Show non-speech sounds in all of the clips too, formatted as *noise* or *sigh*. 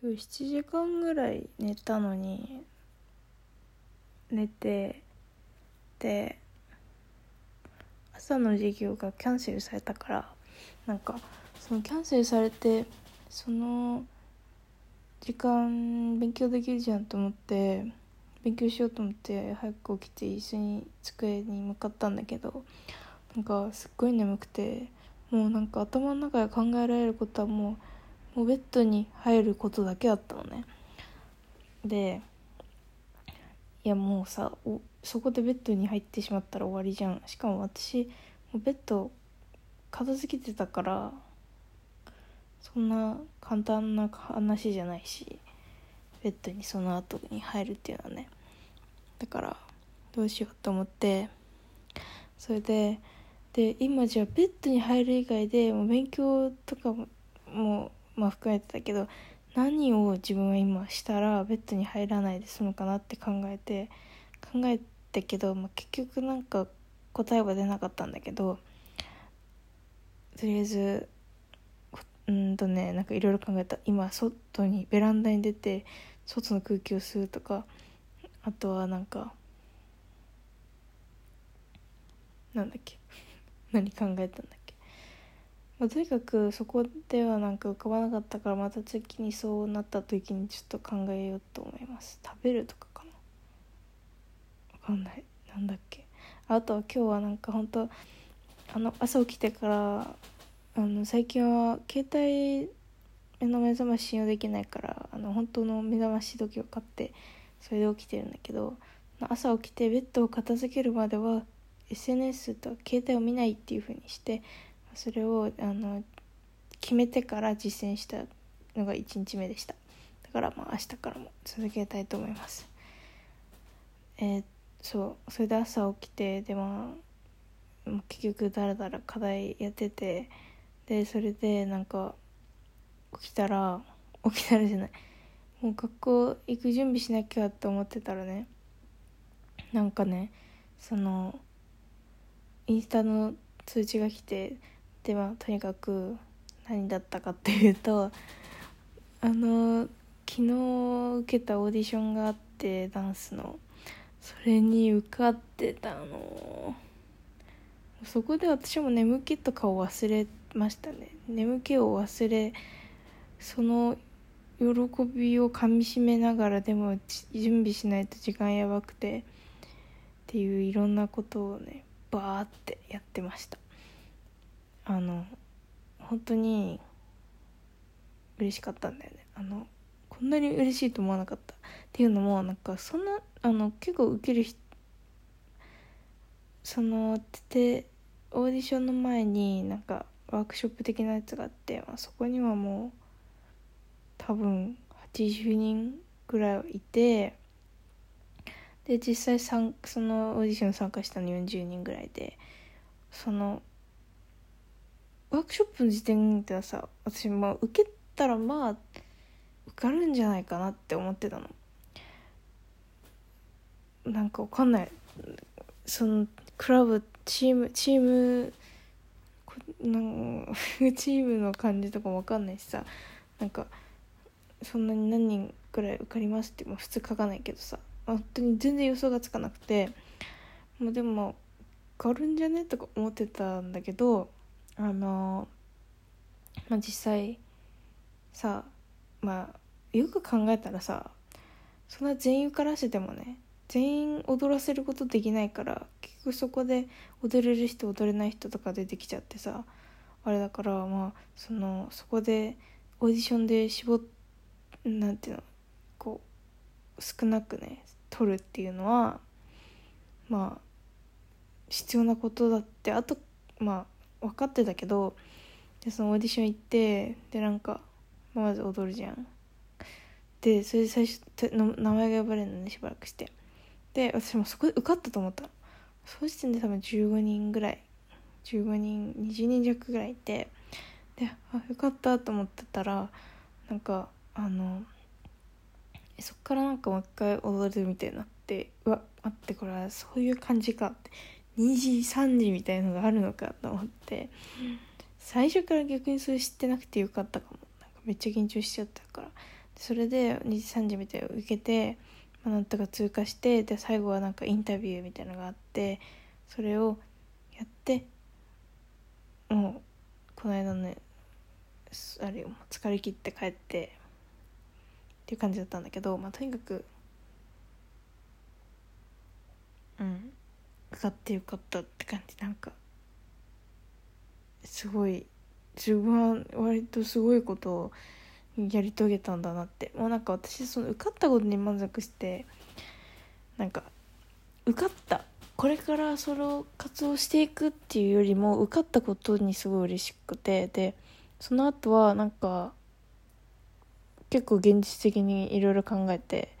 今日7時間ぐらい寝たのに寝てで朝の授業がキャンセルされたからなんかそのキャンセルされてその時間勉強できるじゃんと思って勉強しようと思って早く起きて一緒に机に向かったんだけどなんかすっごい眠くてもうなんか頭の中で考えられることはもうもうベッドに入ることだけだったのね。でいやもうさそこでベッドに入ってしまったら終わりじゃん。しかも私もうベッド片付けてたからそんな簡単な話じゃないしベッドにその後に入るっていうのはね。だからどうしようと思ってそれでで今じゃあベッドに入る以外でもう勉強とかももう、まあ、含めてたけど何を自分は今したらベッドに入らないで済むかなって考えて考えたけど、まあ、結局なんか答えは出なかったんだけどとりあえずうんとねなんかいろいろ考えた。今外にベランダに出て外の空気を吸うとかあとはなんかなんだっけ？*laughs* 何考えたんだっけ、まあ、とにかくそこではなんか浮かばなかったからまた次にそうなった時にちょっと考えようと思います。食べるとかかな？わかんない。なんだっけ？あとは今日はなんか本当あの朝起きてからあの最近は携帯の目覚まし信用できないからあの本当の目覚まし時計を買ってそれで起きてるんだけど朝起きてベッドを片付けるまでは SNS と携帯を見ないっていう風にしてそれをあの決めてから実践したのが1日目でした。だからまあ明日からも続けたいと思います。えー、そうそれで朝起きてでまあ結局だらだら課題やっててでそれでなんか起きたら起きたらじゃない。もう学校行く準備しなきゃって思ってたらねなんかねそのインスタの通知が来てでまあとにかく何だったかっていうとあの昨日受けたオーディションがあってダンスの。それに受かってたの。そこで私も眠気とかを忘れましたね。眠気を忘れその喜びをかみしめながらでも準備しないと時間やばくてっていういろんなことをねバーってやってました。あの本当に嬉しかったんだよね。あのこんなに嬉しいと思わなかった。っていうのもなんかそんなあの結構受ける人そのでオーディションの前になんかワークショップ的なやつがあって、まあ、そこにはもう多分80人ぐらいいてで実際そのオーディション参加したの40人ぐらいでそのワークショップの時点ではさ私まあ受けたらまあ受かるんじゃないかなって思ってたの。なんかわかんない。そのクラブチームチームなん *laughs* チームの感じとかもわかんないしさ。なんかそんなに何人くらい受かりますって普通書かないけどさ。本当に全然予想がつかなくて。もうでも受かるんじゃね？とか思ってたんだけどあのまあ実際さまあよく考えたらさそんな全員受からせてもね全員踊らせることできないから結局そこで踊れる人踊れない人とか出てきちゃってさあれだからまあそのそこでオーディションで絞っなんていうのこう少なくね取るっていうのはまあ必要なことだってあとまあ分かってたけどでそのオーディション行ってでなんか、ま、ず踊るじゃん。でそれで最初名前が呼ばれるのねしばらくして。で私もそこで受かったと思った。その時点で多分15人ぐらい。15人20人弱ぐらいいて。であよかったと思ってたらなんかあのそっからなんかもう一回踊るみたいになってうわ待ってこれはそういう感じかって2時3時みたいなのがあるのかと思って最初から逆にそれ知ってなくてよかったかも。なんかめっちゃ緊張しちゃったから。それで2次3次みたいなの受けて、まあ、なんとか通過してで最後はなんかインタビューみたいなのがあってそれをやってもうこの間ねあれよ疲れ切って帰ってっていう感じだったんだけど、まあ、とにかくうん。受かってよかったって感じ。なんかすごい自分は割とすごいことをやり遂げたんだなって。もうなんか私その受かったことに満足してなんか受かった。これからそれを活動していくっていうよりも受かったことにすごい嬉しくて。でその後はなんか結構現実的にいろいろ考えて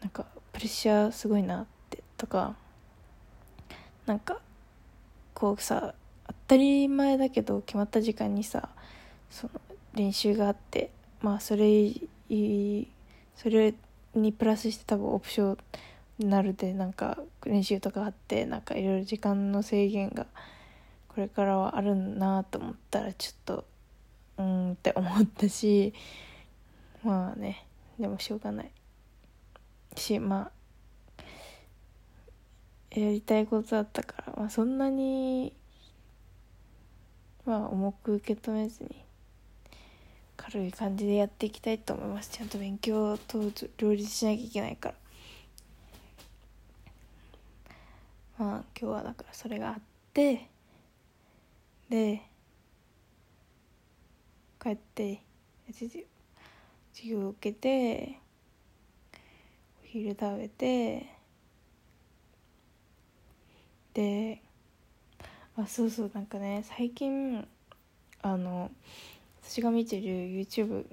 なんかプレッシャーすごいなってとかなんかこうさ当たり前だけど決まった時間にさその練習があってまあそれそれにプラスして多分オプションになるでなんか練習とかあってなんかいろいろ時間の制限がこれからはあるなと思ったらちょっとうんって思ったしまあねでもしょうがない。しまあやりたいことだったから、まあ、そんなにまあ重く受け止めずに軽い感じでやっていきたいと思います。ちゃんと勉強と両立しなきゃいけないから。まあ今日はだからそれがあってで帰って授業を受けてお昼食べてであそうそうなんかね最近あの私が見てる YouTube、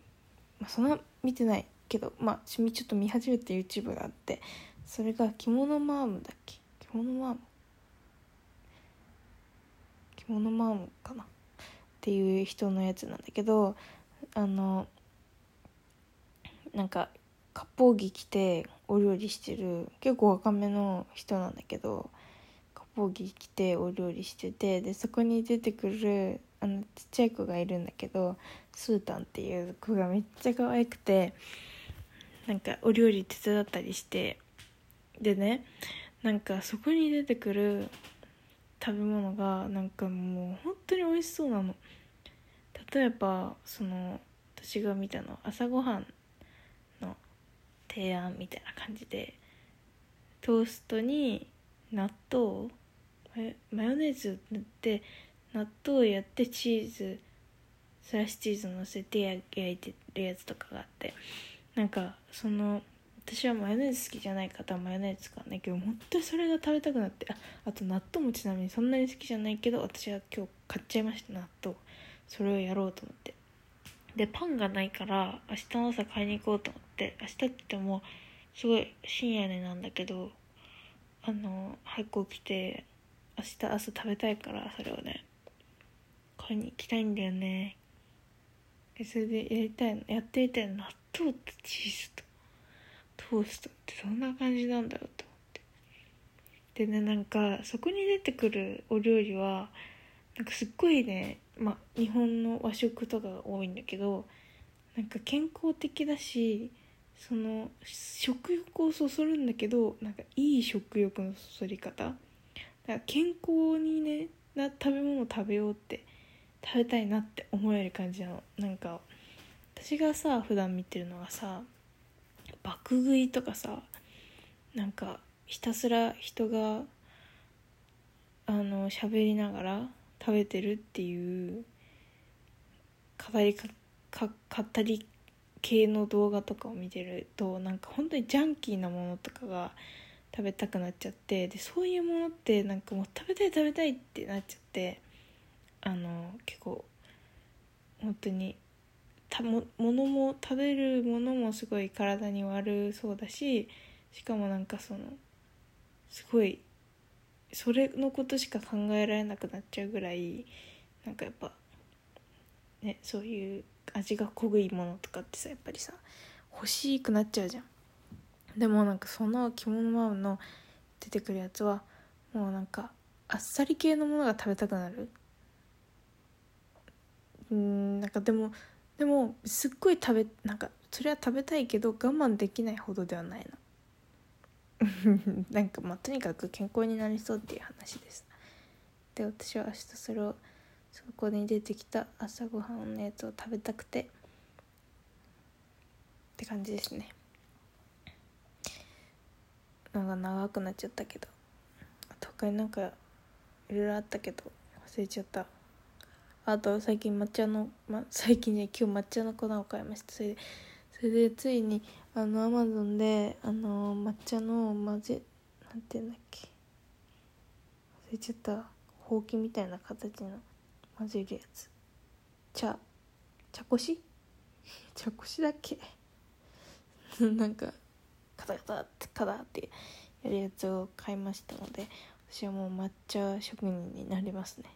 まあ、そんな見てないけどまあちょっと見始めた YouTube があってそれが着物マームだっけ？着物マーム？着物マームかな？っていう人のやつなんだけどあのなんか割烹着着てお料理してる結構若めの人なんだけど割烹着着てお料理しててでそこに出てくるあのちっちゃい子がいるんだけどスータンっていう子がめっちゃ可愛くてなんかお料理手伝ったりしてでねなんかそこに出てくる食べ物がなんかもう本当に美味しそうなの。例えばその私が見たの朝ごはんの提案みたいな感じでトーストに納豆マヨネーズ塗って納豆やってチーズスラッシュチーズ乗せて焼いてるやつとかがあってなんかその私はマヨネーズ好きじゃない方はマヨネーズ使わないけど本当にそれが食べたくなってああと納豆もちなみにそんなに好きじゃないけど私は今日買っちゃいました納豆。それをやろうと思って。でパンがないから明日の朝買いに行こうと思って明日って言ってもすごい深夜になんだけどあの早く起きて明日朝食べたいからそれをね買いに行きたいんだよね。それでやりたいのやってみたいの納豆とチーズとトーストってどんな感じなんだろうと思って。でねなんかそこに出てくるお料理はなんかすっごいねまあ日本の和食とかが多いんだけどなんか健康的だしその食欲をそそるんだけどなんかいい食欲のそそり方だから健康にねな食べ物食べようって食べたいなって思える感じの。なんか私がさ普段見てるのはさ爆食いとかさなんかひたすら人があの喋りながら食べてるっていう語りかか語り系の動画とかを見てるとなんか本当にジャンキーなものとかが食べたくなっちゃってでそういうものってなんかもう食べたい食べたいってなっちゃってあの結構本当にたものも食べるものもすごい体に悪そうだししかもなんかそのすごいそれのことしか考えられなくなっちゃうぐらいなんかやっぱねそういう味が濃いものとかってさやっぱりさ欲しくなっちゃうじゃん。でもなんかその着物マウの出てくるやつはもうなんかあっさり系のものが食べたくなる。うんなんかでもでもすっごい食べなんかそれは食べたいけど我慢できないほどではないの *laughs* なんかまあとにかく健康になりそうっていう話です。で私は明日それをそこに出てきた朝ごはんのやつを食べたくてって感じですね。なんか長くなっちゃったけど。他になんかいろいろあったけど忘れちゃった。あと最近抹茶の、ま、最近ね今日抹茶の粉を買いました。それでそれでついにあのアマゾンであの抹茶の混ぜなんていうんだっけ。忘れちゃった。ほうきみたいな形の混ぜるやつ。茶茶こし？*laughs* 茶こしだっけ？*laughs* なんかカタカタってカタってやるやつを買いましたので私はもう抹茶職人になりますね。